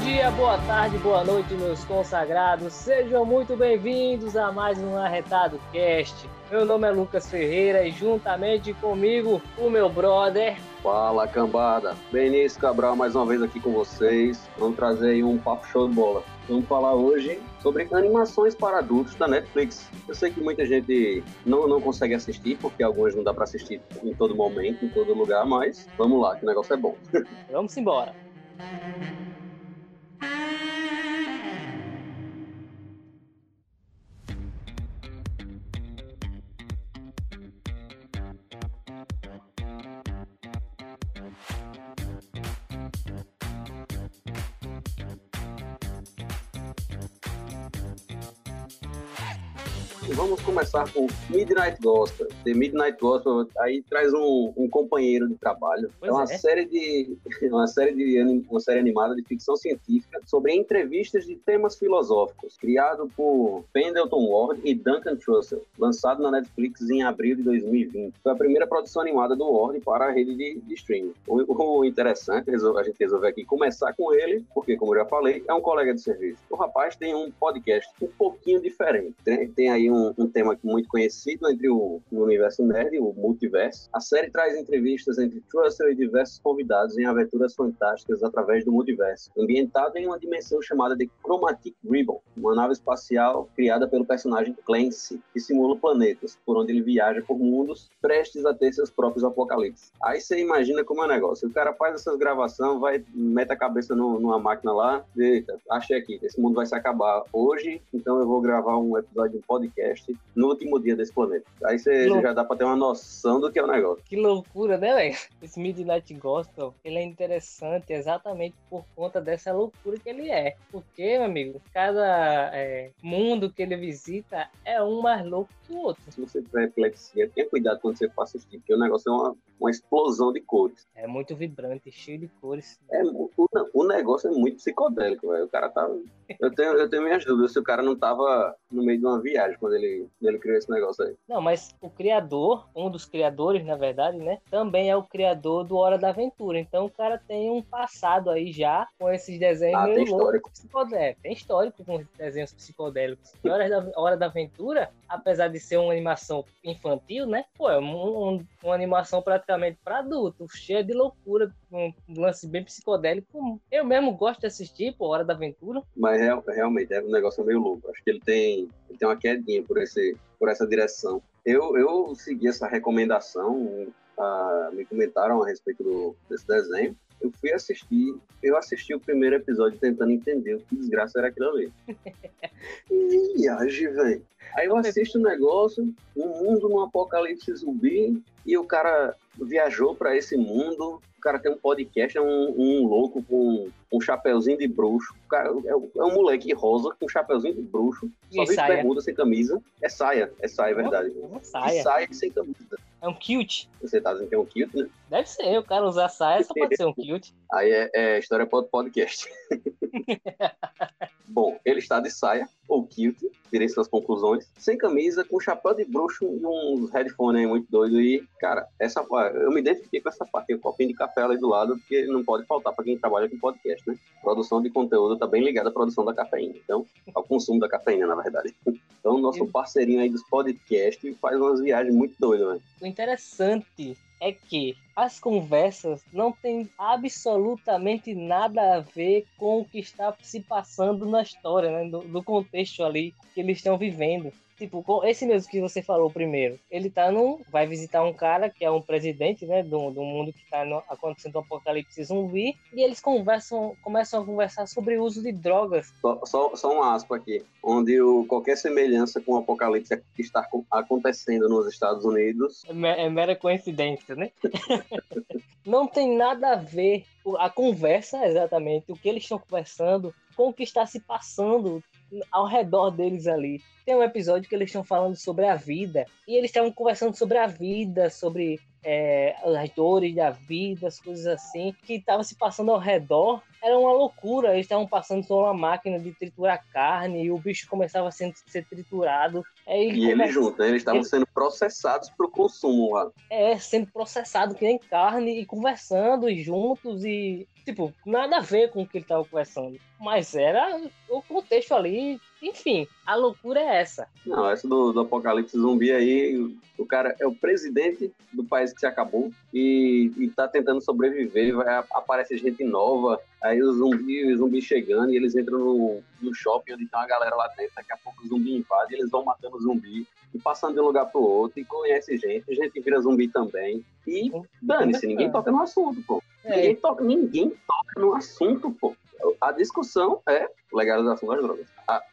dia, boa tarde, boa noite, meus consagrados. Sejam muito bem-vindos a mais um Arretado Cast. Meu nome é Lucas Ferreira e juntamente comigo o meu brother. Fala cambada, Benício Cabral mais uma vez aqui com vocês. Vamos trazer aí um papo show de bola. Vamos falar hoje sobre animações para adultos da Netflix. Eu sei que muita gente não, não consegue assistir, porque algumas não dá para assistir em todo momento, em todo lugar, mas vamos lá, que o negócio é bom. Vamos embora. Vamos começar com Midnight Gospel. The Midnight Gospel aí traz um, um companheiro de trabalho. Pois é uma é. série de uma série de uma série animada de ficção científica sobre entrevistas de temas filosóficos, criado por Pendleton Ward e Duncan Trussell, lançado na Netflix em abril de 2020. Foi a primeira produção animada do Ward para a rede de, de streaming. O, o interessante, a gente resolveu aqui começar com ele, porque como eu já falei, é um colega de serviço. O rapaz tem um podcast um pouquinho diferente. Tem, tem aí um, um tema muito conhecido entre o, o universo nerd, o multiverso. A série traz entrevistas entre Trussell e diversos convidados em aventuras fantásticas através do multiverso, ambientado em uma dimensão chamada de Chromatic Ribbon, uma nave espacial criada pelo personagem Clancy, que simula planetas, por onde ele viaja por mundos prestes a ter seus próprios apocalipses. Aí você imagina como é o negócio. O cara faz essas gravações, vai, mete a cabeça no, numa máquina lá, eita, achei aqui, esse mundo vai se acabar hoje, então eu vou gravar um episódio de um podcast no último dia desse planeta. Aí você já dá pra ter uma noção do que é o negócio. Que loucura, né, velho? Esse Midnight Gospel, ele é interessante exatamente por conta dessa loucura que ele é. Porque, meu amigo, cada é, mundo que ele visita é um mais louco que o outro. Se você tiver epilepsia, tenha cuidado quando você for assistir, porque o negócio é uma, uma explosão de cores. É muito vibrante, cheio de cores. É, o, o negócio é muito psicodélico, velho. O cara tá. Eu tenho, eu tenho minhas dúvidas se o cara não tava no meio de uma viagem quando ele ele criou esse negócio aí. Não, mas o criador, um dos criadores, na verdade, né? Também é o criador do Hora da Aventura. Então o cara tem um passado aí já com esses desenhos ah, tem histórico. psicodélicos. Tem histórico com desenhos psicodélicos. E Hora da, Hora da Aventura, apesar de ser uma animação infantil, né? Pô, é um, um, uma animação praticamente para adulto, cheia de loucura, um lance bem psicodélico. Eu mesmo gosto de assistir, pô, Hora da Aventura. Mas é, realmente é um negócio meio louco. Acho que ele tem, ele tem uma quedinha por esse por essa direção. Eu, eu segui essa recomendação, uh, me comentaram a respeito do, desse desenho. Eu fui assistir, eu assisti o primeiro episódio tentando entender o que desgraça era aquilo ali. Viagem, velho. Aí eu assisto o um negócio, um mundo num apocalipse zumbi, e o cara viajou para esse mundo, o cara tem um podcast, é um, um louco com um chapeuzinho de bruxo. O cara, é, é, um moleque rosa com um chapeuzinho de bruxo, só vê bermuda sem camisa. É saia, é saia, é verdade. É saia. saia sem camisa. É um kilt. Você tá dizendo que é um kilt, né? Deve ser, o cara usar saia só pode ser um kilt. Aí é, é história para outro podcast. Bom, ele está de saia, ou kilt, tirei suas conclusões, sem camisa, com chapéu de bruxo e uns headphones muito doido. E, cara, essa eu me identifiquei com essa parte, o copinho de café ali do lado, porque não pode faltar para quem trabalha com podcast, né? Produção de conteúdo tá bem ligada à produção da cafeína, então, ao consumo da cafeína, na verdade. Então, nosso parceirinho aí dos podcasts faz umas viagens muito doidas, velho. O interessante é que as conversas não têm absolutamente nada a ver com o que está se passando na história, né? do, contexto ali que eles estão vivendo. Tipo, esse mesmo que você falou primeiro, ele tá num. Vai visitar um cara que é um presidente, né? Do, do mundo que tá no, acontecendo o apocalipse zumbi. E eles conversam, começam a conversar sobre o uso de drogas. Só, só, só um aspa aqui. Onde o, qualquer semelhança com o apocalipse que está acontecendo nos Estados Unidos. É, é mera coincidência, né? Não tem nada a ver a conversa, exatamente, o que eles estão conversando com o que está se passando ao redor deles ali. Tem um episódio que eles estão falando sobre a vida e eles estavam conversando sobre a vida, sobre é, as dores da vida, as coisas assim, que estavam se passando ao redor, era uma loucura. Eles estavam passando por uma máquina de triturar carne e o bicho começava a ser, ser triturado. Ele e eles juntos, né? Eles estavam sendo processados para o consumo lá. É, sendo processado que nem carne e conversando juntos e, tipo, nada a ver com o que ele estava conversando. Mas era o contexto ali, enfim, a loucura é essa. Não, essa do, do apocalipse zumbi aí, o cara é o presidente do país que se acabou e, e tá tentando sobreviver, vai, aparece gente nova, aí o zumbi, o zumbi chegando e eles entram no, no shopping onde tem uma galera lá dentro, daqui a pouco o zumbi invade, eles vão matando o zumbi e passando de um lugar pro outro e conhece gente, gente vira zumbi também e dane-se, ninguém toca no assunto, pô. É. Ninguém, toca, ninguém toca no assunto, pô. A discussão é legalização das drogas.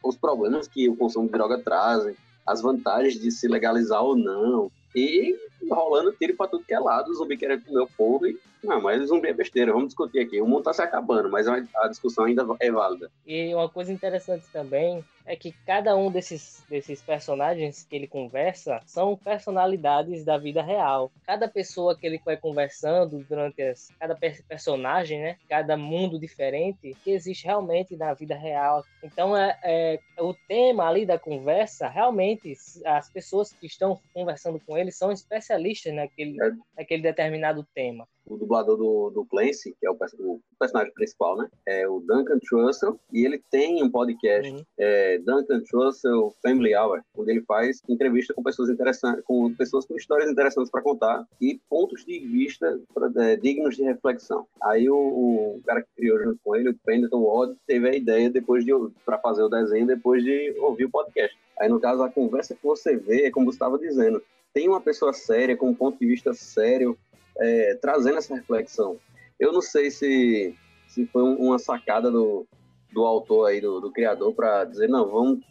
os problemas que o consumo de droga trazem, as vantagens de se legalizar ou não, e rolando tiro para tudo que é lado, zumbi querendo comer o povo e não, mas zumbi é besteira, vamos discutir aqui. O mundo está se acabando, mas a discussão ainda é válida. E uma coisa interessante também é que cada um desses, desses personagens que ele conversa são personalidades da vida real. Cada pessoa que ele vai conversando durante as, cada personagem, né? Cada mundo diferente que existe realmente na vida real. Então é, é o tema ali da conversa realmente as pessoas que estão conversando com ele são especialistas naquele, é. naquele determinado tema o dublador do, do Clancy, que é o, o, personagem principal, né? É o Duncan Trussell, e ele tem um podcast, uhum. é, Duncan Trussell Family Hour, onde ele faz entrevista com pessoas interessantes, com pessoas com histórias interessantes para contar e pontos de vista pra, é, dignos de reflexão. Aí o, o, cara que criou junto com ele, o Pendleton Ward, teve a ideia depois de para fazer o desenho depois de ouvir o podcast. Aí no caso a conversa que você vê é como você estava dizendo, tem uma pessoa séria com um ponto de vista sério é, trazendo essa reflexão. Eu não sei se, se foi uma sacada do, do autor aí, do, do criador, para dizer, não, vamos,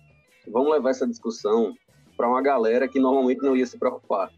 vamos levar essa discussão para uma galera que normalmente não ia se preocupar.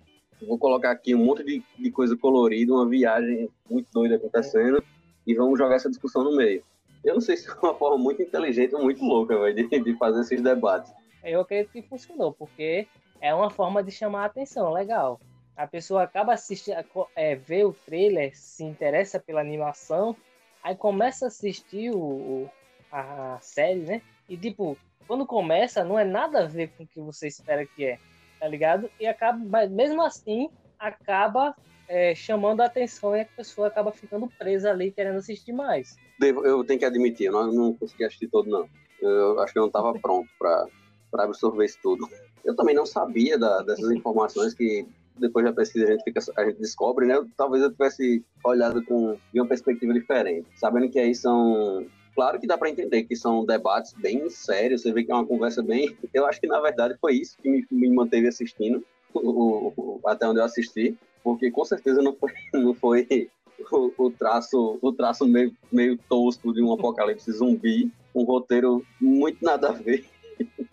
vou colocar aqui um monte de, de coisa colorida, uma viagem muito doida acontecendo, e vamos jogar essa discussão no meio. Eu não sei se é uma forma muito inteligente ou muito louca véio, de, de fazer esses debates. Eu acredito que funcionou, porque é uma forma de chamar a atenção, legal a pessoa acaba assistindo, é, vê o trailer, se interessa pela animação, aí começa a assistir o, o, a série, né? E tipo, quando começa, não é nada a ver com o que você espera que é, tá ligado? E acaba, mas mesmo assim, acaba é, chamando a atenção e a pessoa acaba ficando presa ali, querendo assistir mais. Eu tenho que admitir, eu não, não consegui assistir todo, não. Eu acho que eu não estava pronto para absorver isso tudo. Eu também não sabia da, dessas informações que depois da pesquisa a gente, fica, a gente descobre, né? Talvez eu tivesse olhado com de uma perspectiva diferente, sabendo que aí são claro que dá para entender que são debates bem sérios, você vê que é uma conversa bem. Eu acho que na verdade foi isso que me, me manteve assistindo, o, o, até onde eu assisti, porque com certeza não foi, não foi o, o traço, o traço meio, meio tosco de um apocalipse zumbi, um roteiro muito nada a ver.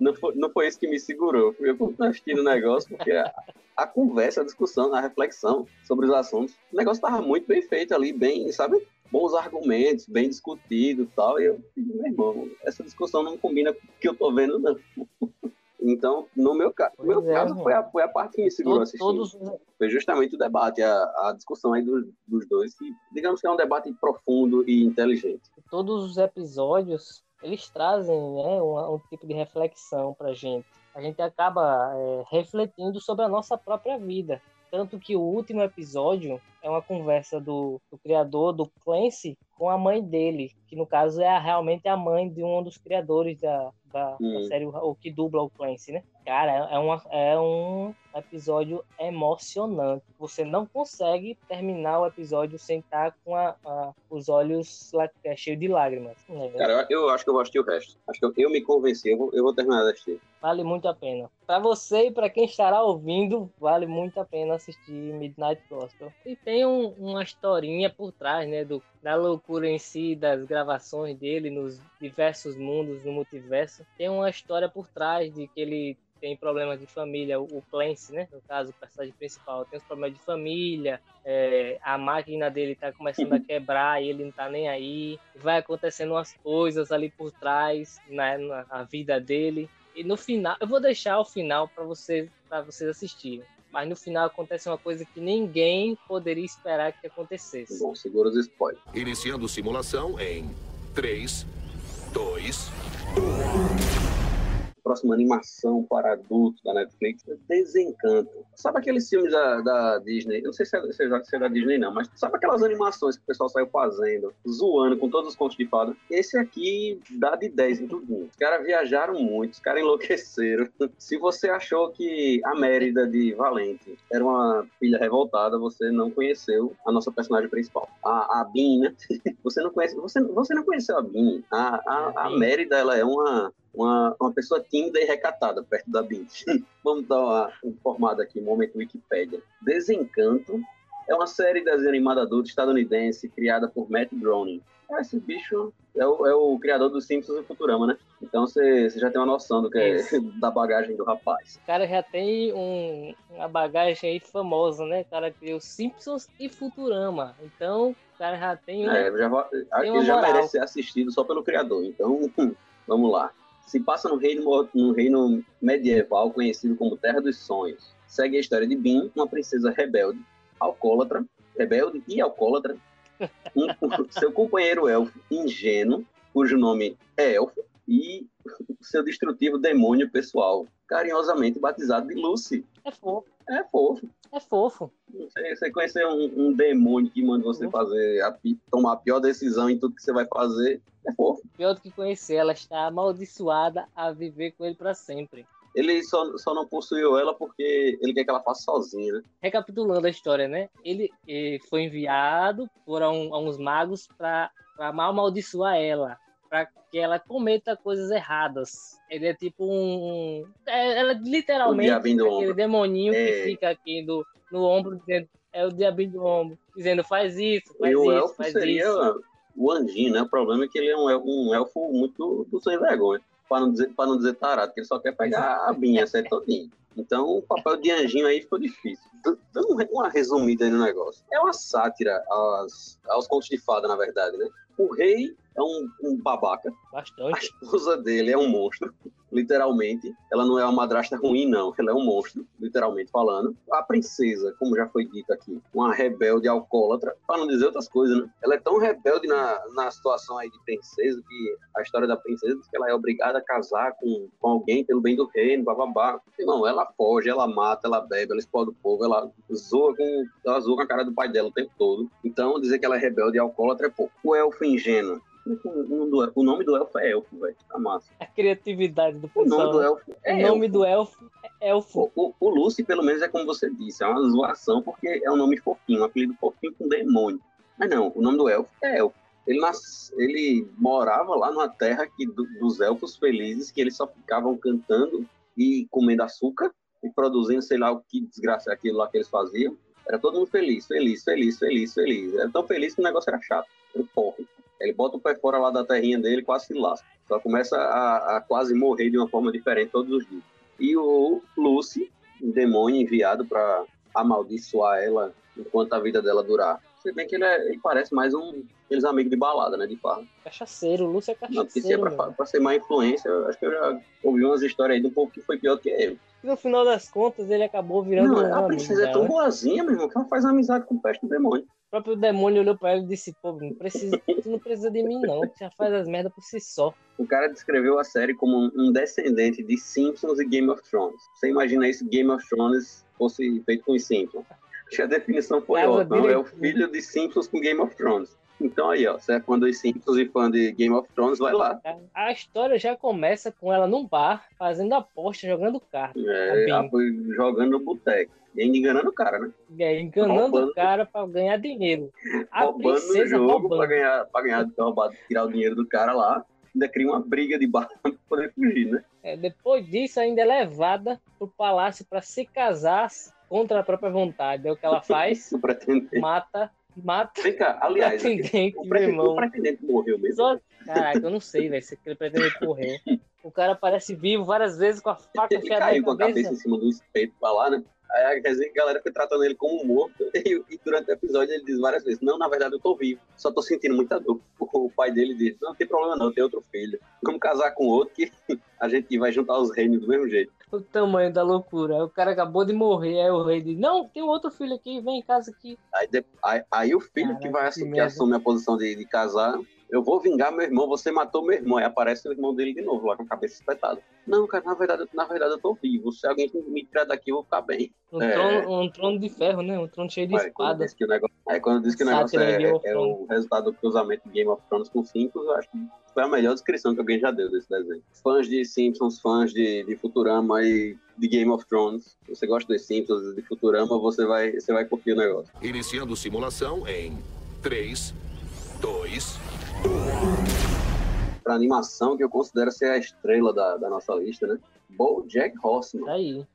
Não foi, não foi isso que me segurou. Eu fui assistindo o negócio porque a, a, conversa, a discussão, a reflexão sobre os assuntos, o negócio estava muito bem feito ali, bem, sabe? Bons argumentos, bem discutido e tal. E eu, meu irmão, essa discussão não combina com o que eu tô vendo, não. Então, no meu, ca no meu é, caso, foi a, foi a parte que me segurou assistindo. Todos... Foi justamente o debate, a, a discussão aí dos, dos dois, que digamos que é um debate profundo e inteligente. Todos os episódios eles trazem né, um, um tipo de reflexão para a gente. A gente acaba é, refletindo sobre a nossa própria vida. Tanto que o último episódio é uma conversa do, do criador do Clancy com a mãe dele, que no caso é a, realmente a mãe de um dos criadores da, da, da série, o que dubla o Clancy, né? Cara, é, uma, é um episódio emocionante. Você não consegue terminar o episódio sem estar com a, a, os olhos é, cheios de lágrimas. Né? Cara, eu, eu, acho que eu vou assistir o resto. Acho que eu, eu me convenci, eu vou, eu vou terminar de assistir. Vale muito a pena. Para você e para quem estará ouvindo, vale muito a pena assistir Midnight Gospel. E tem um, uma historinha por trás, né, do, da loucura em si, das gravações dele nos diversos mundos do multiverso. Tem uma história por trás de que ele tem problemas de família, o Clancy, né? No caso, o personagem principal, tem os problemas de família, é, a máquina dele tá começando a quebrar e ele não tá nem aí. Vai acontecendo umas coisas ali por trás, né, na, na vida dele. E no final, eu vou deixar o final para vocês, para vocês assistirem. Mas no final acontece uma coisa que ninguém poderia esperar que acontecesse. Bom, segura os spoilers. Iniciando simulação em 3, 2, 1 próxima animação para adultos da Netflix, Desencanto. Sabe aqueles filmes da, da Disney? Eu não sei se é, se, é, se é da Disney, não, mas sabe aquelas animações que o pessoal saiu fazendo, zoando com todos os contos de fada? Esse aqui dá de 10 em tudo. Os caras viajaram muito, os caras enlouqueceram. Se você achou que a Mérida de Valente era uma filha revoltada, você não conheceu a nossa personagem principal. A, a Bean, né? Você não conhece, você, você não conheceu a Bean. A, a, a Mérida, ela é uma uma, uma pessoa tímida e recatada perto da Bint. Vamos dar uma informada aqui, momento Wikipedia. Desencanto é uma série de desenho animado adulto estadunidense criada por Matt Groening. Ah, esse bicho é o, é o criador dos Simpsons e Futurama, né? Então você já tem uma noção do que é, da bagagem do rapaz. O cara já tem um, uma bagagem aí famosa, né? O cara criou Simpsons e Futurama. Então o cara já tem. Um, é, já, tem ele já merece ser assistido só pelo criador. Então vamos lá se passa no reino, no reino medieval conhecido como Terra dos Sonhos. Segue a história de Bin, uma princesa rebelde, alcoólatra, rebelde e alcoólatra, um, seu companheiro elfo ingênuo, cujo nome é Elfo, e seu destrutivo demônio pessoal, carinhosamente batizado de Lucy. É fofo. É fofo. É fofo. Você, você conhecer um, um, demônio que manda você fazer a, tomar a pior decisão em tudo que você vai fazer, é fofo. Pior do que conhecer, ela está amaldiçoada a viver com ele para sempre. Ele só, só não possuiu ela porque ele quer que ela faça sozinha, né? Recapitulando a história, né? Ele, ele foi enviado por um, uns magos para mal amaldiçoar ela para que ela cometa coisas erradas. Ele é tipo um. É, ela literalmente aquele ombro. demoninho é. que fica aqui do, no ombro dizendo. É o diabinho do ombro, dizendo faz isso, faz e isso. O elfo faz seria isso. o anjinho, né? O problema é que ele é um elfo, um elfo muito do sem vergonha. Para não, dizer, não dizer tarado, porque ele só quer pegar a binha, ser todinho. Então o papel de anjinho aí ficou difícil. Dando uma resumida aí no negócio. É uma sátira aos, aos contos de fada, na verdade, né? O rei é um, um babaca. Bastante. A esposa dele é um monstro literalmente. Ela não é uma madrasta ruim, não. Ela é um monstro, literalmente falando. A princesa, como já foi dito aqui, uma rebelde alcoólatra, para não dizer outras coisas, né? Ela é tão rebelde na, na situação aí de princesa que a história da princesa que ela é obrigada a casar com, com alguém pelo bem do reino, bababá. Não, ela foge, ela mata, ela bebe, ela explode o povo, ela zoa com, ela zoa com a cara do pai dela o tempo todo. Então, dizer que ela é rebelde e alcoólatra é pouco. O elfo ingênuo o nome do elfo é elfo, velho. Tá massa. A criatividade do pessoal. O nome do elfo é O nome elfo. do elfo é elfo. O, o, o Lucy, pelo menos, é como você disse, é uma zoação, porque é um nome fofinho, um apelido fofinho com demônio. Mas não, o nome do elfo é elfo. Ele, nas... ele morava lá numa terra que, do, dos elfos felizes, que eles só ficavam cantando e comendo açúcar e produzindo, sei lá o que desgraça é aquilo lá que eles faziam. Era todo mundo feliz, feliz, feliz, feliz, feliz. Era tão feliz que o negócio era chato. Era porre. Ele bota o pé fora lá da terrinha dele quase se lasca. Só começa a, a, quase morrer de uma forma diferente todos os dias. E o Lucy, um demônio enviado para amaldiçoar ela enquanto a vida dela durar. Você bem que ele, é, ele parece mais um aqueles amigos de balada, né? De farra. Cachaceiro, o Lúcio é cachaceiro. Não, porque se é pra, pra, ser má influência, acho que eu já ouvi umas histórias aí de um povo que foi pior que ele. E no final das contas, ele acabou virando. Não, a princesa é tão boazinha, meu irmão, que ela faz amizade com o peste do demônio. O próprio demônio olhou pra ele e disse: Pô, não precisa, tu não precisa de mim, não. Tu já faz as merdas por si só. O cara descreveu a série como um descendente de Simpsons e Game of Thrones. Você imagina isso Game of Thrones fosse feito com os Simpsons? Acho que a definição foi ótima. É o filho de Simpsons com Game of Thrones. Então aí, ó, você é fã dos Simpsons e fã de Game of Thrones, vai lá. A história já começa com ela num bar, fazendo aposta, jogando cartas. É, foi jogando no boteco. E ainda enganando o cara, né? É, enganando roubando. o cara pra ganhar dinheiro. A roubando o jogo roubando. pra ganhar, pra ganhar roubar, tirar o dinheiro do cara lá. Ainda cria uma briga de bar pra poder fugir, né? É, depois disso, ainda é levada pro palácio para se casar contra a própria vontade. É o que ela faz. mata Mata. Vem cá, aliás, pretendente, o, pretendente, o pretendente morreu mesmo. Só... Caraca, eu não sei, velho, se aquele pretendente morreu. O cara aparece vivo várias vezes com a faca Ele caiu com a cabeça em cima do espeto pra lá, né? Aí a galera foi tratando ele como morto. E, e, durante o episódio ele diz várias vezes: Não, na verdade eu tô vivo, só tô sentindo muita dor. O pai dele diz: Não, não tem problema não, tem outro filho. Vamos casar com outro que a gente vai juntar os reinos do mesmo jeito. O tamanho da loucura. O cara acabou de morrer, aí o rei diz: Não, tem um outro filho aqui, vem em casa aqui. Aí, aí, aí o filho Caraca, que vai assumir, que assume a posição de, de casar eu vou vingar meu irmão, você matou meu irmão. Aí aparece o irmão dele de novo, lá com a cabeça espetada. Não, cara, na verdade, na verdade eu tô vivo. Se alguém me tirar daqui, eu vou ficar bem. Um, é... trono, um trono de ferro, né? Um trono cheio de espadas. Negócio... Aí quando diz que o negócio é, é, o resultado do cruzamento de Game of Thrones com Simpsons, eu acho que foi a melhor descrição que alguém já deu desse desenho. Fãs de Simpsons, fãs de, de Futurama e de Game of Thrones. Se você gosta dos Simpsons e de Futurama, você vai, você vai curtir o negócio. Iniciando simulação em 3, 2, 1. Pra animação, que eu considero ser a estrela da, da nossa lista, né? Jack Horseman. Tá aí.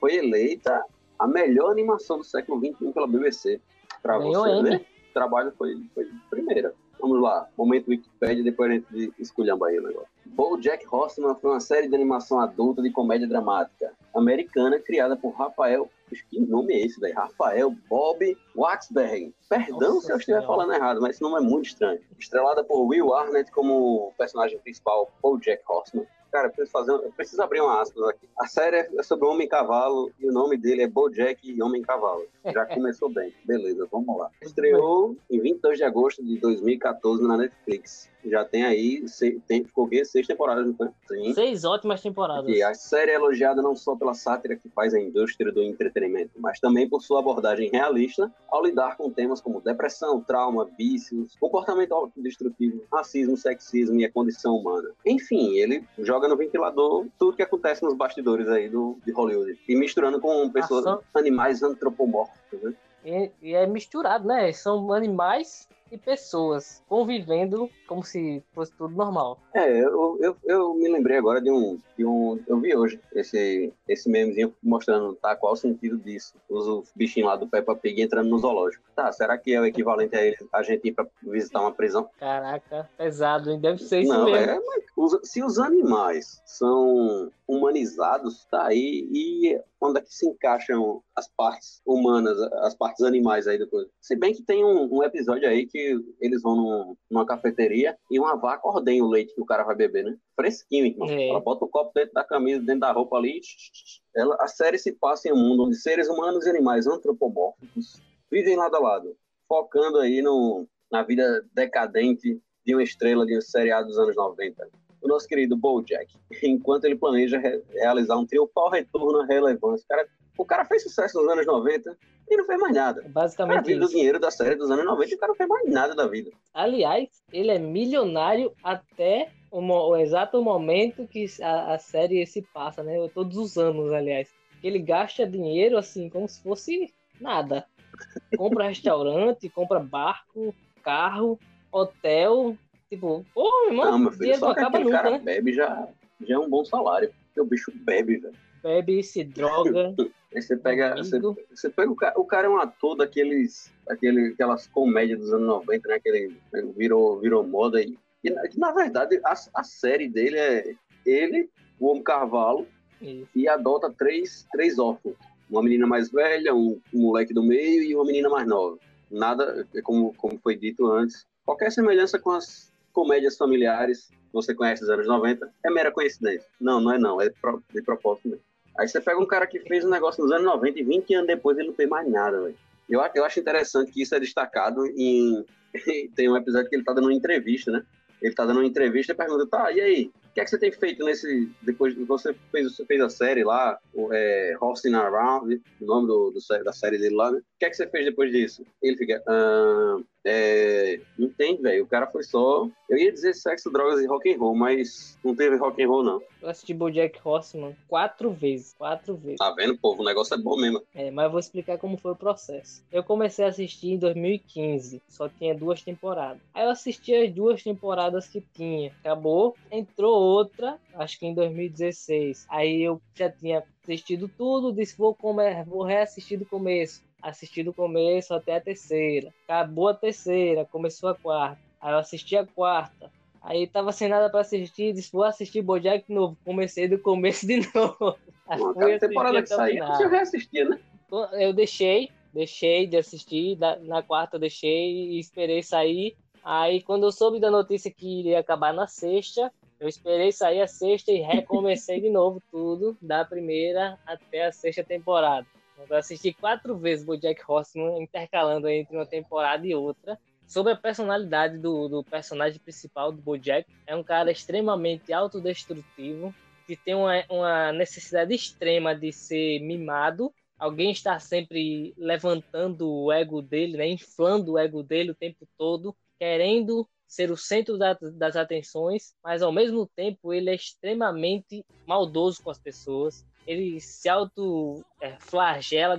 Foi eleita a melhor animação do século XXI pela BBC. Pra Ganhou você ver, o trabalho foi, foi primeira. Vamos lá, momento Wikipedia, depois a gente esculhamba aí o negócio. Jack Horseman foi uma série de animação adulta de comédia dramática americana criada por Rafael que nome é esse, velho? Rafael Bob Waxberg. Perdão Nossa se eu estiver falando errado, mas esse nome é muito estranho. Estrelada por Will Arnett como personagem principal, Paul Jack Horseman. Cara, eu preciso, fazer, eu preciso abrir uma aspas aqui. A série é sobre Homem-Cavalo e o nome dele é Bojack e Homem-Cavalo. Já começou bem. Beleza, vamos lá. Estreou em 22 de agosto de 2014 na Netflix já tem aí, tem, ficou seis temporadas, foi? Sim. Seis ótimas temporadas. E a série é elogiada não só pela sátira que faz a indústria do entretenimento, mas também por sua abordagem realista ao lidar com temas como depressão, trauma, vícios, comportamento autodestrutivo, racismo, sexismo e a condição humana. Enfim, ele joga no ventilador tudo que acontece nos bastidores aí do, de Hollywood. E misturando com pessoas, Ação. animais antropomórficos, né? E, e é misturado, né? São animais e pessoas convivendo como se fosse tudo normal. É, eu, eu, eu me lembrei agora de um, de um. Eu vi hoje esse, esse memezinho mostrando tá, qual o sentido disso. Os bichinhos lá do Peppa Pig entrando no zoológico. Tá, será que é o equivalente a, ele, a gente ir pra visitar uma prisão? Caraca, pesado, hein? Deve ser isso Não, mesmo. É, os, se os animais são humanizados, tá aí. E onde é que se encaixam as partes humanas, as partes animais aí depois? Se bem que tem um, um episódio aí que eles vão num, numa cafeteria e uma vaca ordenha o leite que o cara vai beber, né? Fresquinho, irmão. É. Ela bota o copo dentro da camisa, dentro da roupa ali. Ela, a série se passa em um mundo onde seres humanos e animais antropomórficos vivem lado a lado, focando aí no, na vida decadente de uma estrela de um seriado dos anos 90 nosso querido Bojack, enquanto ele planeja re realizar um triunfal retorno à relevância. O cara, o cara fez sucesso nos anos 90 e não fez mais nada. Basicamente. O cara do dinheiro da série dos anos 90 e o cara não fez mais nada da vida. Aliás, ele é milionário até o, o exato momento que a, a, série se passa, né? Todos os anos, aliás. Ele gasta dinheiro assim, como se fosse nada. Compra restaurante, compra barco, carro, hotel, Tipo, pô, não, meu filho, só que acaba nunca, cara né? bebe já, já é um bom salário. Porque o bicho bebe, velho. Bebe, se droga. Aí você pega, você, você, pega o cara, o cara é um ator daqueles, daquele, aquelas comédias dos anos 90, né? Aquele virou, virou moda aí. E, e, na verdade, a, a série dele é ele, o Homem Carvalho, Isso. e adota três, três órfãos. Uma menina mais velha, um, um moleque do meio e uma menina mais nova. Nada, como, como foi dito antes, qualquer semelhança com as comédias familiares que você conhece dos anos 90 é mera coincidência. Não, não é não, é de propósito mesmo. Aí você pega um cara que fez um negócio nos anos 90 e 20 anos depois ele não fez mais nada, velho. Eu, eu acho interessante que isso é destacado em. Tem um episódio que ele tá dando uma entrevista, né? Ele tá dando uma entrevista e pergunta, tá, e aí? O que é que você tem feito nesse. Depois você fez, você fez a série lá, o, é, Horsing Around, o nome do, do, da série dele lá, né? O que é que você fez depois disso? Ele fica. Ah, é, entende, velho? O cara foi só. Eu ia dizer sexo, drogas e rock and roll, mas não teve rock and roll, não. Eu assisti Bojack Horseman quatro vezes. Quatro vezes. Tá vendo, povo? O negócio é bom mesmo. É, mas eu vou explicar como foi o processo. Eu comecei a assistir em 2015. Só tinha duas temporadas. Aí eu assisti as duas temporadas que tinha. Acabou. Entrou outra, acho que em 2016. Aí eu já tinha assistido tudo, disse vou, comer, vou reassistir do começo assisti do começo até a terceira. Acabou a terceira, começou a quarta. Aí eu assisti a quarta. Aí tava sem nada para assistir, disse, vou assistir Bojack de novo. Comecei do começo de novo. Pô, cada temporada que saía, você reassistia, né? Eu deixei, deixei de assistir. Na quarta eu deixei e esperei sair. Aí quando eu soube da notícia que iria acabar na sexta, Eu esperei sair a sexta e recomecei de novo tudo, da primeira até a sexta temporada. Eu assisti quatro vezes o Jack Horseman, intercalando entre uma temporada e outra. Sobre a personalidade do, do personagem principal do Bojack, é um cara extremamente autodestrutivo, que tem uma, uma necessidade extrema de ser mimado. Alguém está sempre levantando o ego dele, né, inflando o ego dele o tempo todo, querendo ser o centro da, das atenções, mas ao mesmo tempo ele é extremamente maldoso com as pessoas. Ele se auto é,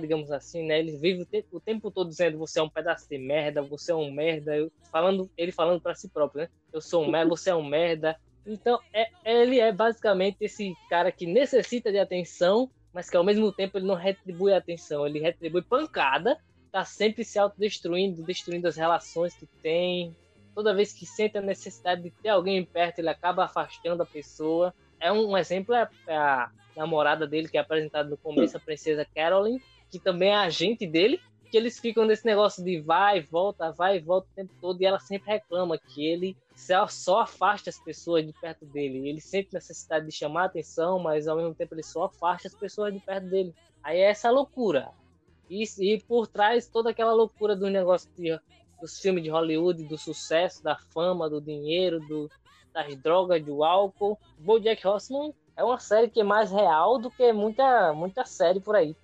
digamos assim, né? Ele vive o, te o, tempo todo dizendo você é um pedaço de merda, você é um merda, eu, falando ele falando para si próprio, né? Eu sou um merda, você é um merda. Então, é, ele é basicamente esse cara que necessita de atenção, mas que ao mesmo tempo ele não retribui atenção, ele retribui pancada, tá sempre se autodestruindo, destruindo as relações que tem, toda vez que sente a necessidade de ter alguém perto, ele acaba afastando a pessoa. É um, um exemplo é a namorada dele, que é apresentada no começo, a princesa Caroline, que também é agente dele, que eles ficam nesse negócio de vai, volta, vai, volta o tempo todo, e ela sempre reclama que ele só afasta as pessoas de perto dele. Ele sente necessidade de chamar a atenção, mas ao mesmo tempo ele só afasta as pessoas de perto dele. Aí é essa loucura. E, e por trás toda aquela loucura do negócio de dos filmes de Hollywood, do sucesso, da fama, do dinheiro, do, das drogas, do álcool. BoJack Horseman é uma série que é mais real do que muita, muita série por aí.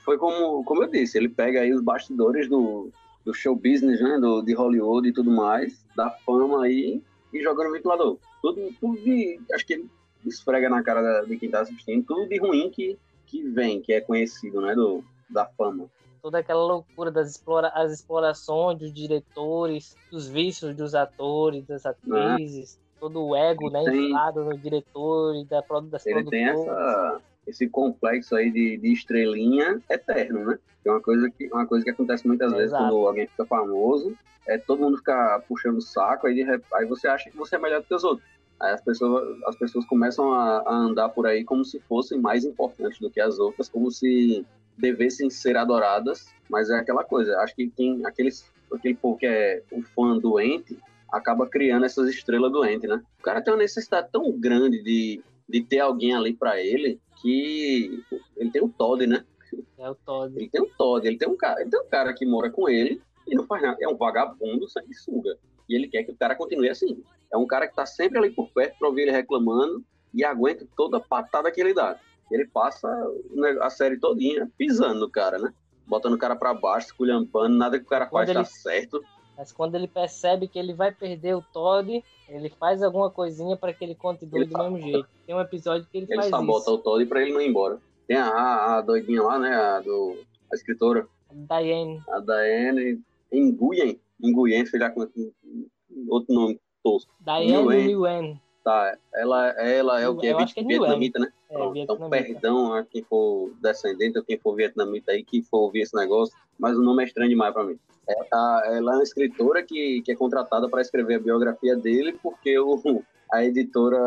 Foi como, como eu disse, ele pega aí os bastidores do, do show business, né, do, de Hollywood e tudo mais, da fama aí, e joga no ventilador. Tudo, tudo de, acho que ele esfrega na cara de quem tá assistindo, tudo de ruim que, que vem, que é conhecido, né, do, da fama toda aquela loucura das explora as explorações dos diretores, dos vícios dos atores, das atrizes, é. Todo o ego, né, tem, inflado no diretor e da, das ele tem essa, esse complexo aí de, de estrelinha eterno, né? É uma coisa que, uma coisa que acontece muitas vezes Exato. quando alguém fica famoso, é todo mundo ficar puxando o saco, aí, de, aí você acha que você é melhor do que os outros. Aí as pessoas, as pessoas começam a, a, andar por aí como se fossem mais importantes do que as outras, como se devessem ser adoradas, mas é aquela coisa, acho que tem aqueles, aquele povo que é o fã doente, acaba criando essas estrelas doentes, né? O cara tem uma necessidade tão grande de, de ter alguém ali para ele que ele tem o Todd, né? É o Todd. Ele tem um Todd, ele tem um cara, ele tem um cara que mora com ele e não faz nada, é um vagabundo sanguessuga. E ele quer que o cara continue assim. É um cara que tá sempre ali por perto para ouvir ele reclamando e aguenta toda a patada que ele dá ele passa a série todinha pisando no cara, né? Botando o cara para baixo, esculhambando, nada que o cara quando faz ele... tá certo. Mas quando ele percebe que ele vai perder o Todd, ele faz alguma coisinha para que ele continue ele do mesmo jeito. Tem um episódio que ele, ele faz isso. Ele sabota o Todd para ele não ir embora. Tem a, a, doidinha lá, né? A, do, a escritora. Diane. A Diane Nguyen. Nguyen, sei lá com outro nome tosco. Diane Nguyen. Tá, ela, ela é o que? É, é vietnamita, né? É, Pronto, então, perdão a quem for descendente ou quem for vietnamita aí, que for ouvir esse negócio, mas o nome é estranho demais para mim. É, a, ela é uma escritora que, que é contratada para escrever a biografia dele, porque o, a editora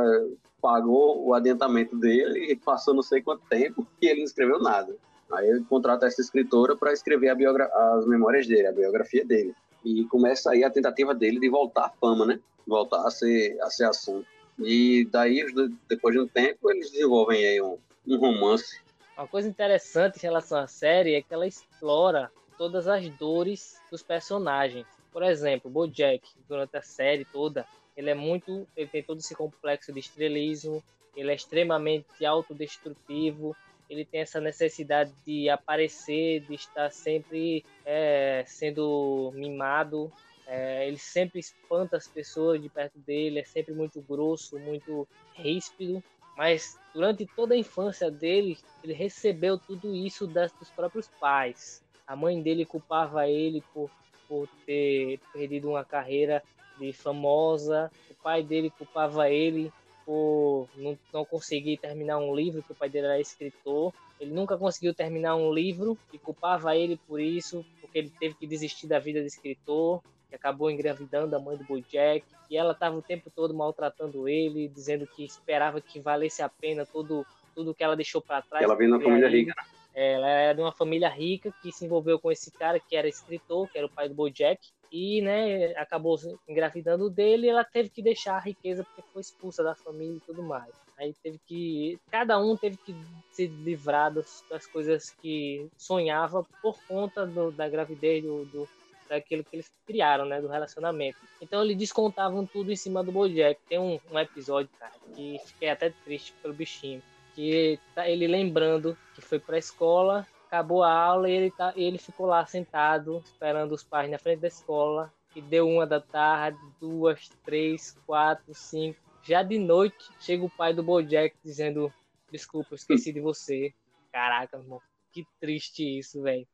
pagou o adiantamento dele e passou não sei quanto tempo e ele não escreveu nada. Aí ele contrata essa escritora para escrever as memórias dele, a biografia dele. E começa aí a tentativa dele de voltar à fama, né? Voltar a ser, a ser assunto. E daí, depois de um tempo, eles desenvolvem aí um, um romance. Uma coisa interessante em relação à série é que ela explora todas as dores dos personagens. Por exemplo, Bojack, durante a série toda, ele é muito, ele tem todo esse complexo de estrelismo, ele é extremamente autodestrutivo, ele tem essa necessidade de aparecer, de estar sempre é, sendo mimado, é, ele sempre espanta as pessoas de perto dele, é sempre muito grosso, muito ríspido. Mas durante toda a infância dele, ele recebeu tudo isso das, dos próprios pais. A mãe dele culpava ele por, por ter perdido uma carreira de famosa. O pai dele culpava ele por não, não conseguir terminar um livro, que o pai dele era escritor. Ele nunca conseguiu terminar um livro e culpava ele por isso, porque ele teve que desistir da vida de escritor que acabou engravidando a mãe do Bojack, e ela estava o tempo todo maltratando ele, dizendo que esperava que valesse a pena todo tudo que ela deixou para trás. Ela veio uma família rica. É, ela era de uma família rica que se envolveu com esse cara que era escritor, que era o pai do Bojack, e né, acabou engravidando dele e ela teve que deixar a riqueza porque foi expulsa da família e tudo mais. Aí teve que. Cada um teve que se livrar das, das coisas que sonhava por conta do, da gravidez, do, do, daquilo que eles criaram, né? Do relacionamento. Então eles descontavam tudo em cima do Bojack. Tem um, um episódio, cara, que fiquei até triste pelo bichinho. Que tá ele lembrando que foi pra escola, acabou a aula e ele, tá, ele ficou lá sentado, esperando os pais na frente da escola. E deu uma da tarde, duas, três, quatro, cinco. Já de noite, chega o pai do Bojack dizendo: Desculpa, eu esqueci de você. Caraca, irmão, que triste isso, velho.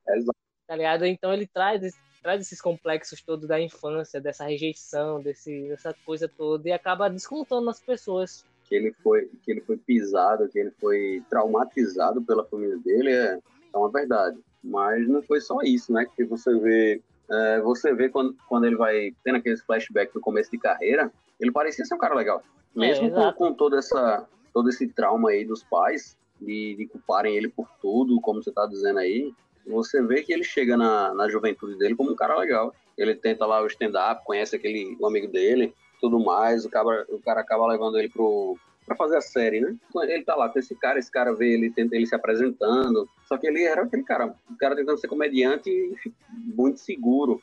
Tá ligado? Então ele traz traz esses complexos todos da infância, dessa rejeição, desse, dessa coisa toda, e acaba descontando nas pessoas. Que ele foi, que ele foi pisado, que ele foi traumatizado pela família dele, é, é uma verdade. Mas não foi só isso, né? Que você vê, é, você vê quando, quando ele vai tendo aqueles flashbacks no começo de carreira, ele parecia ser um cara legal. É, Mesmo é, com, com toda essa, todo esse trauma aí dos pais, de, de culparem ele por tudo, como você tá dizendo aí, você vê que ele chega na, na juventude dele como um cara legal. Ele tenta lá o stand-up, conhece aquele o amigo dele, tudo mais. O cara, o cara acaba levando ele pro, pra fazer a série, né? Ele tá lá com esse cara, esse cara vê ele, tenta ele se apresentando. Só que ele era aquele cara, o cara tentando ser comediante muito seguro.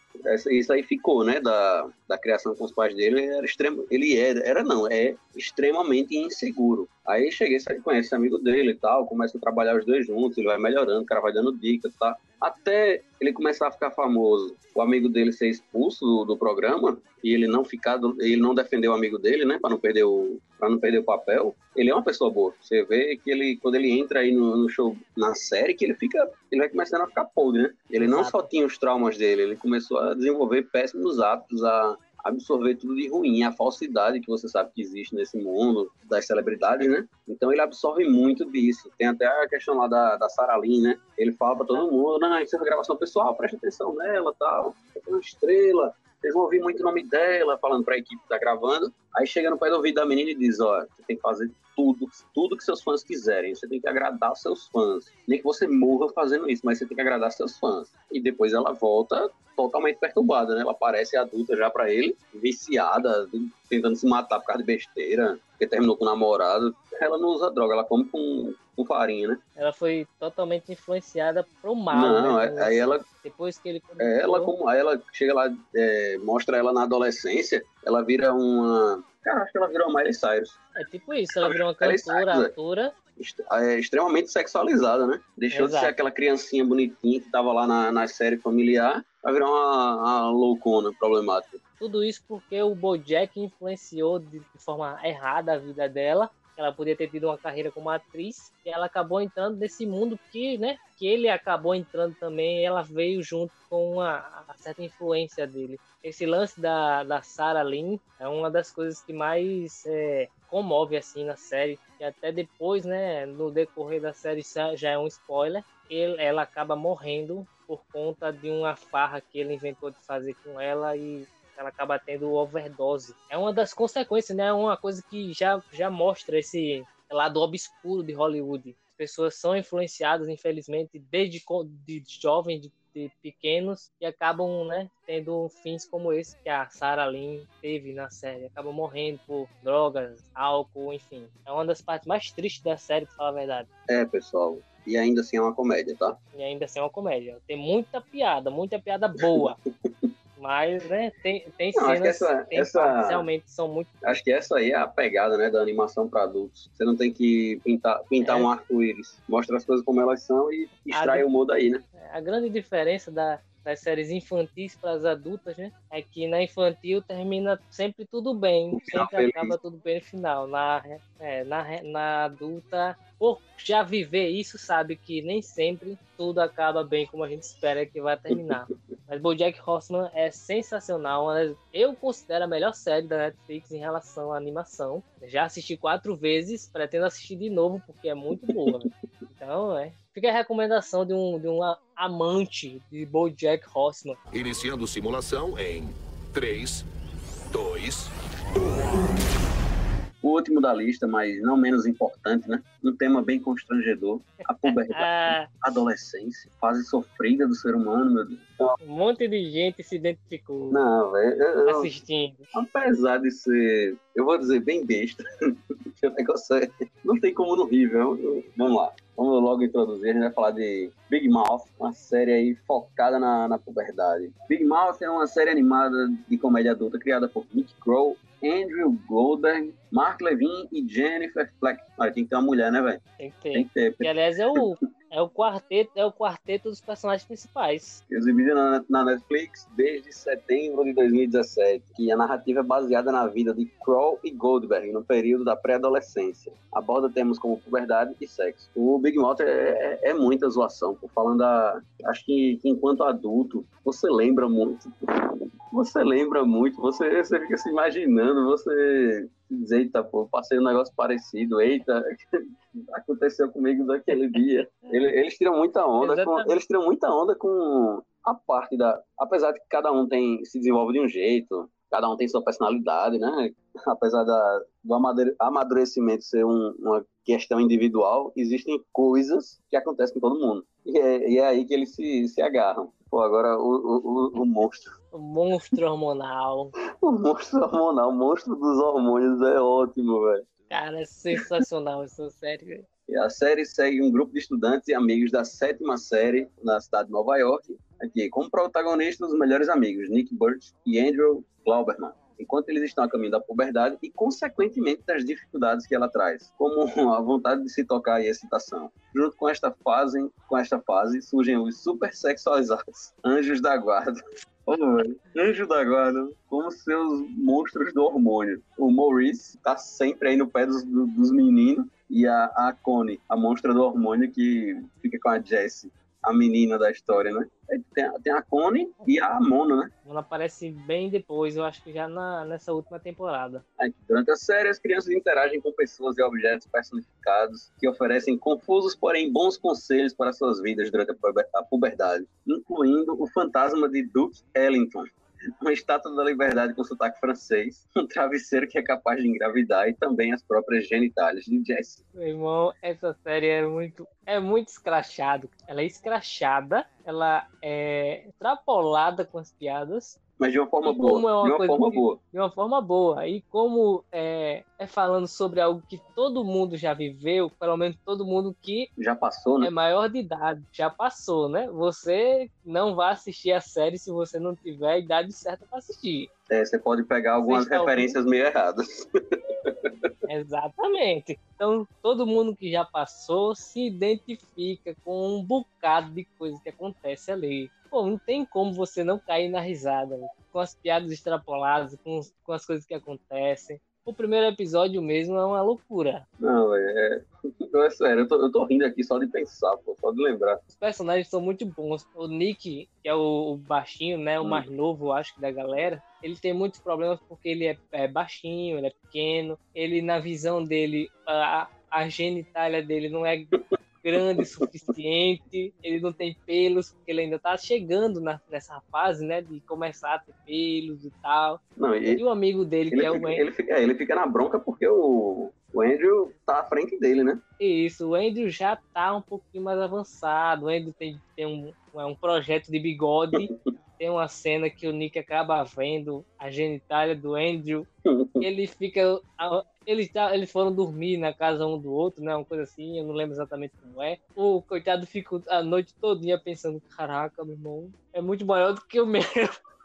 Isso aí ficou, né? Da, da criação com os pais dele, ele era extremo. Ele era, era não, é extremamente inseguro. Aí cheguei, conhece amigo dele e tal, começa a trabalhar os dois juntos, ele vai melhorando, o cara vai dando dicas, tá? Até ele começar a ficar famoso, o amigo dele ser expulso do, do programa e ele não ficar, ele não defender o amigo dele, né, para não perder o, para não perder o papel. Ele é uma pessoa boa. Você vê que ele, quando ele entra aí no, no show, na série, que ele fica, ele vai começando a ficar podre, né? Ele Exato. não só tinha os traumas dele, ele começou a desenvolver péssimos hábitos, a absorver tudo de ruim, a falsidade que você sabe que existe nesse mundo das celebridades, né? Então ele absorve muito disso. Tem até a questão lá da, da Sarah Lynn, né? Ele fala para todo mundo, não, isso é gravação pessoal, preste atenção nela, tal. É uma estrela, vocês vão ouvir muito o nome dela, falando para a equipe que tá gravando. Aí chega no pé do ouvido da menina e diz: Ó, você tem que fazer tudo, tudo que seus fãs quiserem. Você tem que agradar seus fãs. Nem que você morra fazendo isso, mas você tem que agradar seus fãs. E depois ela volta totalmente perturbada, né? Ela parece adulta já para ele, viciada, tentando se matar por causa de besteira, porque terminou com o namorado. Ela não usa droga, ela come com, com farinha, né? Ela foi totalmente influenciada pro mal. Não, né? aí ela. Depois que ele. Começou... É, ela, como, aí ela chega lá, é, mostra ela na adolescência, ela vira uma. Cara, acho que ela virou uma Miley Cyrus. É tipo isso, ela virou uma cantora, atora. É extremamente sexualizada, né? Deixou Exato. de ser aquela criancinha bonitinha que tava lá na, na série familiar, vai virar uma, uma loucona problemática. Tudo isso porque o Bojack influenciou de forma errada a vida dela. Ela podia ter tido uma carreira como atriz e ela acabou entrando nesse mundo que, né, que ele acabou entrando também. ela veio junto com uma, certa influência dele. Esse lance da, da Sarah Lynn é uma das coisas que mais é, comove assim na série. E até depois, né, no decorrer da série já é um spoiler. Ele, ela acaba morrendo por conta de uma farra que ele inventou de fazer com ela e ela acaba tendo overdose. É uma das consequências, né? É uma coisa que já, já mostra esse lado obscuro de Hollywood. As pessoas são influenciadas, infelizmente, desde de jovens, de, de pequenos, e acabam, né, tendo fins como esse que a Sarah Lynn teve na série. Acaba morrendo por drogas, álcool, enfim. É uma das partes mais tristes da série, pra falar a verdade. É, pessoal, e ainda assim é uma comédia, tá? E ainda assim é uma comédia. Tem muita piada, muita piada boa. Mas, né, tem, tem Não, cenas essa, tem essa, realmente são muito. Acho que essa aí é a pegada, né, da animação para adultos. Você não tem que pintar, pintar é. um arco-íris. Mostra as coisas como elas são e extrai a, o mundo aí, né? A grande diferença da, das séries infantis para as adultas, né? É que na infantil termina sempre tudo bem, sempre feliz. acaba tudo bem no final. Na, é, na, na adulta, por já viver isso, sabe que nem sempre tudo acaba bem como a gente espera que vai terminar. Mas BoJack Horseman é sensacional, eu considero a melhor série da Netflix em relação à animação. Já assisti quatro vezes, pretendo assistir de novo porque é muito boa. Então, é, Fica a recomendação de um, de um amante de BoJack Horseman. Iniciando simulação em 3, 2, 1. O último da lista, mas não menos importante, né? Um tema bem constrangedor. A puberdade, adolescência, fase sofrida do ser humano, meu Deus. Então, um monte de gente se identificou. Não, velho. Assistindo. Apesar de ser, eu vou dizer, bem besta, o negócio é, não tem como não rir, viu? Vamos lá. Vamos logo introduzir, a gente vai falar de Big Mouth, uma série aí focada na, na puberdade. Big Mouth é uma série animada de comédia adulta criada por Nick Crow, Andrew Goldberg, Mark Levin e Jennifer Fleck. Olha, tem que ter uma mulher, né, velho? Tem que ter. Tem que ter. Que, aliás, é o, é o quarteto, é o quarteto dos personagens principais. Exibido na, na, Netflix desde setembro de 2017, que a narrativa é baseada na vida de Kroll e Goldberg no período da pré-adolescência. Aborda temas como puberdade e sexo. O Big Mouth é, é, é muita zoação, por falando da. Acho que, que enquanto adulto, você lembra muito. Você lembra muito, você, você fica se imaginando, você diz, eita, pô, passei um negócio parecido, eita, aconteceu comigo daquele dia. Eles, tiram muita onda, com, eles tiram muita onda com a parte da. Apesar de que cada um tem se desenvolve de um jeito, cada um tem sua personalidade, né? Apesar da, do amadurecimento ser um, uma questão individual, existem coisas que acontecem com todo mundo. E é, e é aí que eles se, se agarram. Pô, agora o, o, o, monstro. O monstro hormonal. o monstro hormonal, o monstro dos hormônios é ótimo, velho. Cara, é sensacional essa série, velho. A série segue um grupo de estudantes e amigos da sétima série na cidade de Nova York, aqui, como protagonistas os melhores amigos, Nick Burt e Andrew Glauberman enquanto eles estão a caminho da puberdade e, consequentemente, das dificuldades que ela traz, como a vontade de se tocar e excitação. Junto com esta fase, com esta fase surgem os super sexualizados anjos da guarda. Oh, Anjo da guarda, como seus monstros do hormônio. O Maurice tá sempre aí no pé dos, dos meninos e a, a Connie, a monstra do hormônio que fica com a Jessie a menina da história, né? Tem, tem a Connie e a Mona, né? Ela aparece bem depois, eu acho que já na, nessa última temporada. durante a série, as crianças interagem com pessoas e objetos personificados que oferecem confusos, porém bons conselhos para suas vidas durante a puberdade, incluindo o fantasma de Duke Ellington, uma estátua da liberdade com sotaque francês, um travesseiro que é capaz de engravidar e também as próprias genitálias de Jesse. Meu irmão, essa série é muito, é muito escrachado. Ela é escrachada, ela é extrapolada com as piadas, mas de uma forma boa. É uma de uma forma boa. De uma forma boa. E como é, é falando sobre algo que todo mundo já viveu, pelo menos todo mundo que já passou, né? É maior de idade, já passou, né? Você não vai assistir a série se você não tiver a idade certa para assistir. É, você pode pegar algumas referências ouvindo? meio erradas. Exatamente. Então, todo mundo que já passou se identifica com um bocado de coisa que acontece ali. Pô, não tem como você não cair na risada, né? com as piadas extrapoladas, com, com as coisas que acontecem. O primeiro episódio mesmo é uma loucura. Não, é. Não, é sério, eu tô, eu tô rindo aqui só de pensar, pô, só de lembrar. Os personagens são muito bons. O Nick, que é o, o baixinho, né? O hum. mais novo, acho que, da galera, ele tem muitos problemas porque ele é, é baixinho, ele é pequeno. Ele, na visão dele, a, a genitália dele não é grande o suficiente, ele não tem pelos, porque ele ainda tá chegando na, nessa fase, né, de começar a ter pelos e tal. Não, e, e o amigo dele, que é o Andrew. Ele fica, é, ele fica na bronca porque o, o Andrew tá à frente dele, né? Isso, o Andrew já tá um pouquinho mais avançado, o Andrew tem, tem um, um projeto de bigode tem uma cena que o Nick acaba vendo a genitália do Andrew. ele fica. Eles, tá, eles foram dormir na casa um do outro, né? Uma coisa assim, eu não lembro exatamente como é. O coitado fica a noite todinha pensando: caraca, meu irmão, é muito maior do que o meu.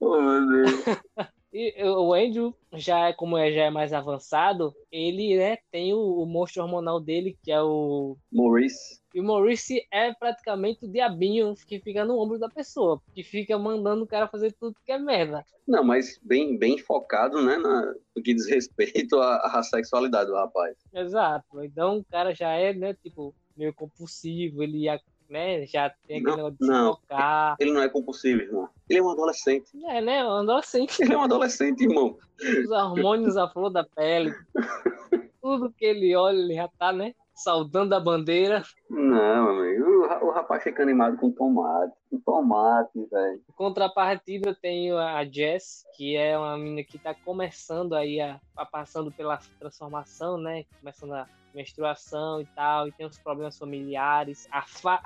oh, meu Deus. E o Andrew já é como é já é mais avançado, ele né, tem o, o monstro hormonal dele que é o Maurice. E o Maurice é praticamente o diabinho que fica no ombro da pessoa, que fica mandando o cara fazer tudo que é merda. Não, mas bem, bem focado, né, na, no que diz respeito à, à sexualidade do rapaz. Exato. Então o cara já é, né, tipo, meio compulsivo, ele né? Já tem aquele de não, tocar. Ele não é compulsivo, irmão. Ele é um adolescente. É, né? Um adolescente. Ele é um adolescente, irmão. Os hormônios à flor da pele. Tudo que ele olha, ele já tá, né? Saudando a bandeira. Não, amigo. O, o rapaz fica animado com tomate. Com tomate, velho. Contrapartida, eu tenho a Jess, que é uma menina que tá começando aí a, a passando pela transformação, né? Começando a menstruação e tal, e tem os problemas familiares. A,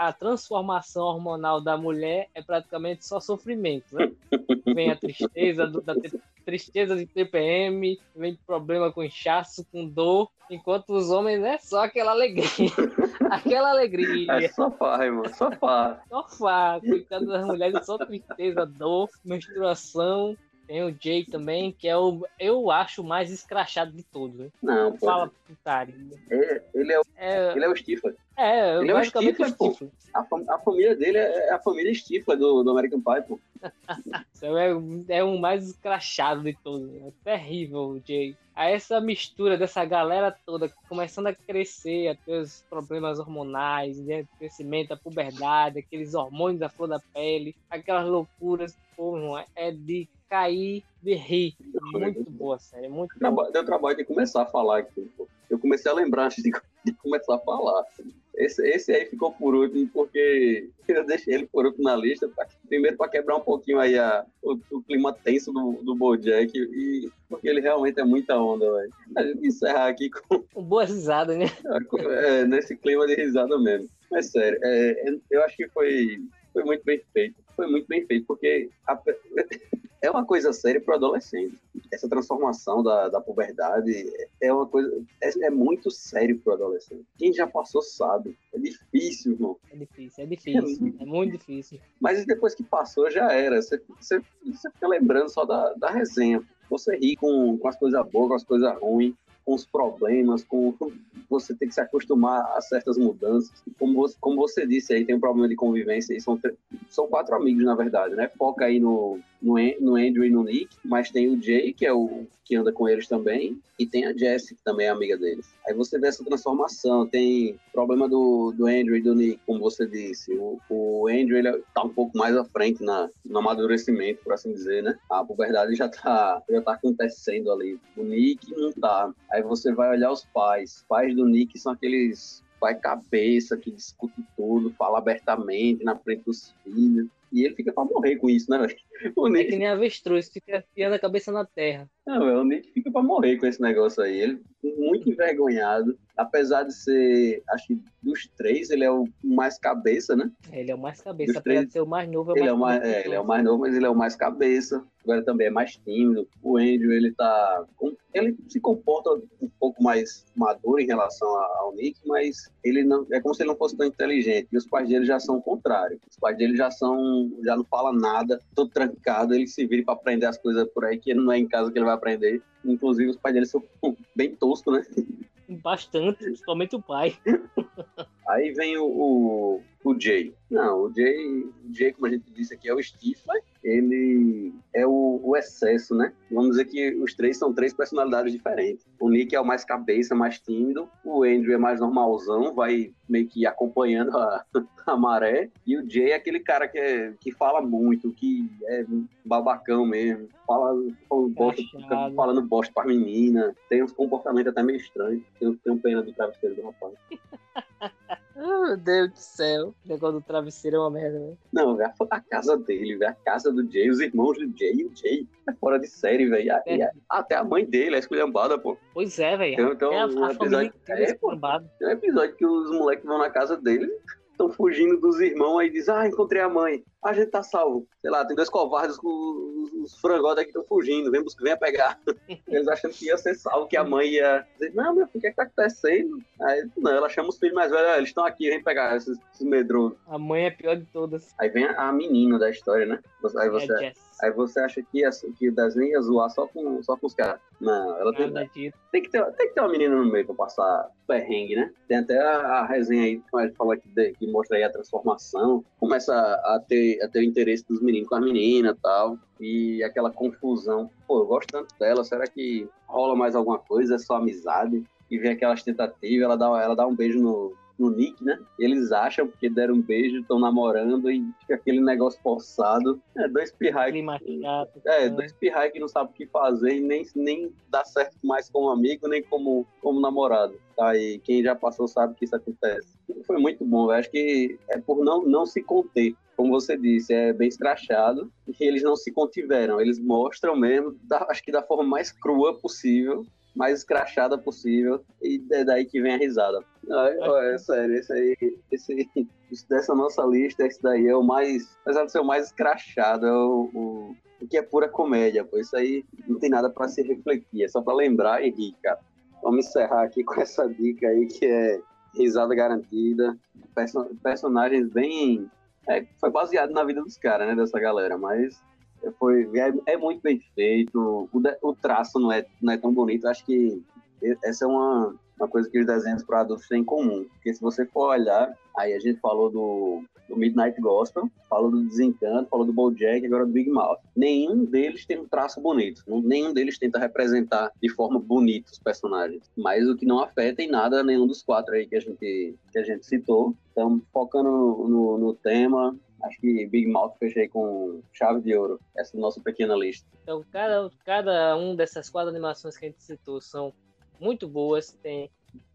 a transformação hormonal da mulher é praticamente só sofrimento, né? Vem a tristeza do, da tristeza de TPM, vem problema com inchaço, com dor, enquanto os homens é só aquela alegria. aquela alegria. É só farra, irmão, só farra. Só farra, coitado das mulheres, só tristeza, dor, menstruação, tem o Jay também, que é o, eu acho, o mais escrachado de todos. Né? Não, pô. Fala putaria. É, ele, é o, é, ele é o Stifler. É, ele é o Stifler, Stifler. A, a, família dele é a família Stifler do, do American Pie, pô. é, é o mais escrachado de todos. É terrível o Jay. Aí essa mistura dessa galera toda começando a crescer, a ter os problemas hormonais, né? crescimento, a puberdade, aqueles hormônios da flor da pele, aquelas loucuras, pô, é de cair de rir. Muito boa série, muito boa. Deu trabalho de começar a falar aqui. Eu comecei a lembrar antes de, de começar a falar. Esse, esse aí ficou por último porque eu deixei ele por último na lista, pra, primeiro para quebrar um pouquinho aí a, o, o, clima tenso do, do Bojack, e porque ele realmente é muita onda, velho. A gente encerrar aqui com... Boa risada, né? É, nesse clima de risada mesmo. Mas sério, é, eu acho que foi, foi muito bem feito. Foi muito bem feito, porque a, é uma coisa séria para o adolescente. Essa transformação da, da puberdade é uma coisa. É, é muito sério para o adolescente. Quem já passou sabe. É difícil, irmão. É difícil, é difícil. É, é muito difícil. Mas depois que passou, já era. Você, você, você fica lembrando só da, da resenha. Você ri com, com as coisas boas, com as coisas ruins com os problemas, com você ter que se acostumar a certas mudanças. Como você, como você disse aí, tem um problema de convivência e são, são quatro amigos, na verdade, né? Foca aí no, no, no Andrew e no Nick, mas tem o Jay, que é o que anda com eles também, e tem a Jessie, que também é amiga deles. Aí você vê essa transformação, tem problema do, do Andrew e do Nick, como você disse. O, o Andrew, ele tá um pouco mais à frente na, no amadurecimento, por assim dizer, né? A puberdade já tá, já tá acontecendo ali. O Nick não tá. Aí você vai olhar os pais. Os pais do Nick são aqueles pai cabeça que discute tudo, fala abertamente na frente dos filhos. E ele fica pra morrer com isso, né, velho? O Nick... É que nem avestruz, fica enfiando a cabeça na terra. Não, velho, o Nick fica pra morrer com esse negócio aí. Ele muito envergonhado. Apesar de ser, acho que dos três, ele é o mais cabeça, né? Ele é o mais cabeça, dos apesar três, de ser o mais novo. É o ele, mais é o mais, é, ele é o mais novo, mas ele é o mais cabeça. Agora também é mais tímido. O Andrew, ele tá. Ele se comporta um pouco mais maduro em relação ao Nick, mas ele não. É como se ele não fosse tão inteligente. E os pais dele já são o contrário. Os pais dele já são. já não falam nada, todo trancado, ele se vira para aprender as coisas por aí, que não é em casa que ele vai aprender. Inclusive, os pais dele são bem toscos, né? Bastante, principalmente o pai. Aí vem o, o, o Jay. Não, o Jay, o Jay, como a gente disse aqui, é o Stifler. Ele é o, o, excesso, né? Vamos dizer que os três são três personalidades diferentes. O Nick é o mais cabeça, mais tímido. O Andrew é mais normalzão, vai meio que acompanhando a, a maré. E o Jay é aquele cara que, é, que fala muito, que é babacão mesmo. Fala, fala bosta, fica falando bosta pra menina. Tem uns comportamentos até meio estranhos. Tenho, tenho pena do travesseiro do rapaz. Oh, meu Deus do céu. O negócio do travesseiro é uma merda, né? Não, velho, a casa dele, velho, a casa do Jay, os irmãos do Jay, o Jay é fora de série, velho. É. Até a mãe dele é esculhambada, pô. Pois é, velho. Então, então, é a, a família é, é, um episódio que os moleques vão na casa dele estão fugindo dos irmãos aí diz, ah, encontrei a mãe. A gente tá salvo. Sei lá, tem dois covardes com os, os frangotes aqui estão fugindo, vem, vem pegar. Eles achando que ia ser salvo, que a mãe ia dizer, não, meu filho, o que, é que tá acontecendo? Aí, não, ela chama os filhos mais velhos, eles estão aqui, vem pegar esses, esses medrosos. A mãe é pior de todas. Aí vem a, a menina da história, né? Aí você, é Aí você acha que, que o desenho ia zoar só com, só com os caras. Não, ela tem, tem, que ter, tem que ter uma menina no meio pra passar perrengue, né? Tem até a, a resenha aí, que a falou aqui, de, que mostra aí a transformação. Começa a ter, a ter o interesse dos meninos com as meninas e tal. E aquela confusão. Pô, eu gosto tanto dela, será que rola mais alguma coisa? É só amizade? E vem aquelas tentativas, ela dá, ela dá um beijo no, no Nick, né? Eles acham que deram um beijo, estão namorando e fica aquele negócio forçado. É, dois pirrai. É, né? dois pirrai que não sabem o que fazer e nem, nem dá certo mais como amigo, nem como, como namorado. Tá? E quem já passou sabe que isso acontece. Foi muito bom, eu acho que é por não, não se conter como você disse, é bem escrachado e eles não se contiveram. Eles mostram mesmo, da, acho que da forma mais crua possível, mais escrachada possível, e é daí que vem a risada. É, é sério, esse aí, esse, dessa nossa lista, esse daí é o mais, apesar de ser o mais escrachado, é o, o, o que é pura comédia, pô. Isso aí não tem nada para se refletir, é só para lembrar e rir, cara. Vamos encerrar aqui com essa dica aí que é risada garantida, person personagens bem é, foi baseado na vida dos caras, né, dessa galera, mas foi, é, é muito bem feito, o, de, o, traço não é, não é tão bonito, acho que essa é uma, uma coisa que os desenhos para adultos têm em comum, porque se você for olhar, aí a gente falou do do Midnight Gospel, falou do Desencanto, falou do BoJack, agora do Big Mouth. Nenhum deles tem um traço bonito, nenhum deles tenta representar de forma bonita os personagens, mas o que não afeta em nada nenhum dos quatro aí que a gente, que a gente citou. Então, focando no, no tema, acho que Big Mouth fechei com chave de ouro, essa é nossa pequena lista. Então, cada, cada um dessas quatro animações que a gente citou são muito boas, tem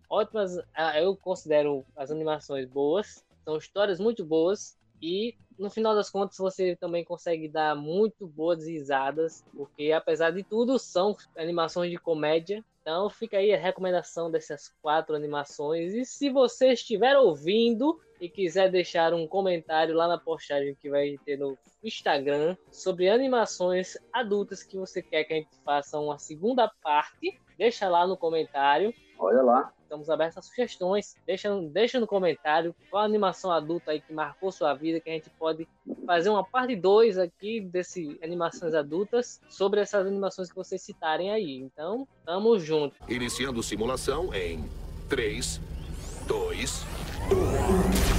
ótimas, ah, eu considero as animações boas, são histórias muito boas e no final das contas você também consegue dar muito boas risadas, porque apesar de tudo são animações de comédia. Então fica aí a recomendação dessas quatro animações. E se você estiver ouvindo e quiser deixar um comentário lá na postagem que vai ter no Instagram sobre animações adultas que você quer que a gente faça uma segunda parte, deixa lá no comentário. Olha lá. Estamos abertos a sugestões. Deixa, deixa no comentário qual animação adulta aí que marcou sua vida, que a gente pode fazer uma parte 2 aqui desse animações adultas sobre essas animações que vocês citarem aí. Então, tamo junto. Iniciando simulação em 3, 2, 1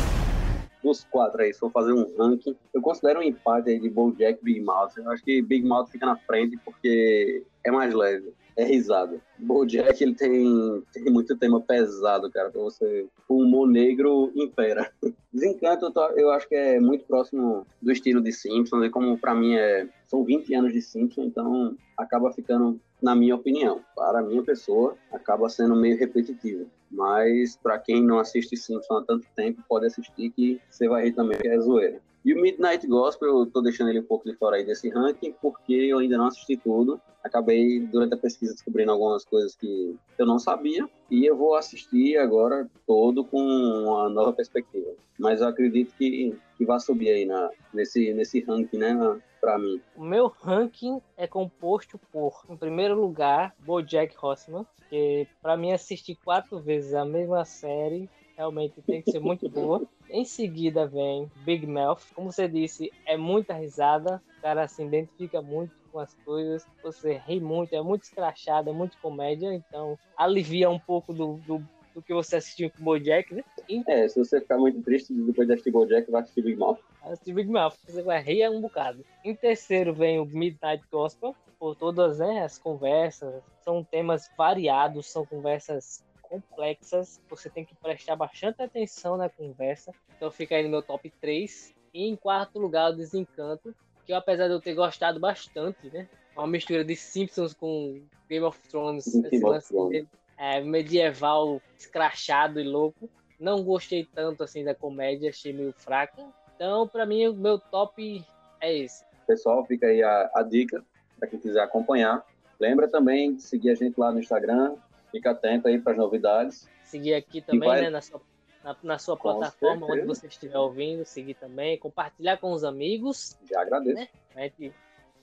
dos quatro aí, se for fazer um ranking, eu considero um empate aí de BoJack e Big Mouth. Eu acho que Big Mouth fica na frente porque é mais leve é risada. Bojack, ele tem, tem muito tema pesado, cara, pra você... O humor negro impera. Desencanto, eu acho que é muito próximo do estilo de Simpsons, e como para mim é... São 20 anos de Simpsons, então acaba ficando, na minha opinião, para a minha pessoa, acaba sendo meio repetitivo. Mas para quem não assiste Simpsons há tanto tempo, pode assistir que você vai rir também, que é zoeira. E o Midnight Gospel, eu tô deixando ele um pouco de fora aí desse ranking, porque eu ainda não assisti tudo. Acabei, durante a pesquisa, descobrindo algumas coisas que eu não sabia. E eu vou assistir agora todo com uma nova perspectiva. Mas eu acredito que, que vai subir aí na, nesse, nesse ranking, né, para mim. O meu ranking é composto por, em primeiro lugar, BoJack Horseman, que para mim assistir quatro vezes a mesma série realmente tem que ser muito boa. Em seguida vem Big Mouth. Como você disse, é muita risada. O cara se identifica muito com as coisas. Você ri muito, é muito escrachado, é muito comédia. Então alivia um pouco do, do, do que você assistiu com o Bojack, né? E... É, se você ficar muito triste depois de assistir Bojack, vai assistir Big Mouth. Vai assistir Big Mouth, você vai rir um bocado. Em terceiro vem o Midnight Gospel. Por todas né, as conversas, são temas variados, são conversas complexas, você tem que prestar bastante atenção na conversa. Então fica aí no meu top 3. E em quarto lugar, o Desencanto, que eu, apesar de eu ter gostado bastante, né? Uma mistura de Simpsons com Game of Thrones, esse lance é, medieval, escrachado e louco. Não gostei tanto assim da comédia, achei meio fraca. Então, para mim, o meu top é esse. Pessoal, fica aí a, a dica para quem quiser acompanhar. Lembra também de seguir a gente lá no Instagram, Fica atento aí para as novidades. Seguir aqui também, vai... né, na sua, na, na sua plataforma, certeza. onde você estiver ouvindo, seguir também, compartilhar com os amigos. Já agradeço. Né? Gente...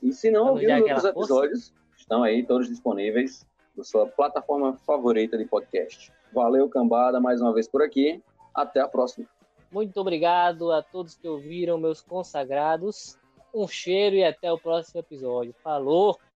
E se não ouvir os episódios, força. estão aí todos disponíveis na sua plataforma favorita de podcast. Valeu, cambada, mais uma vez por aqui. Até a próxima. Muito obrigado a todos que ouviram, meus consagrados. Um cheiro e até o próximo episódio. Falou!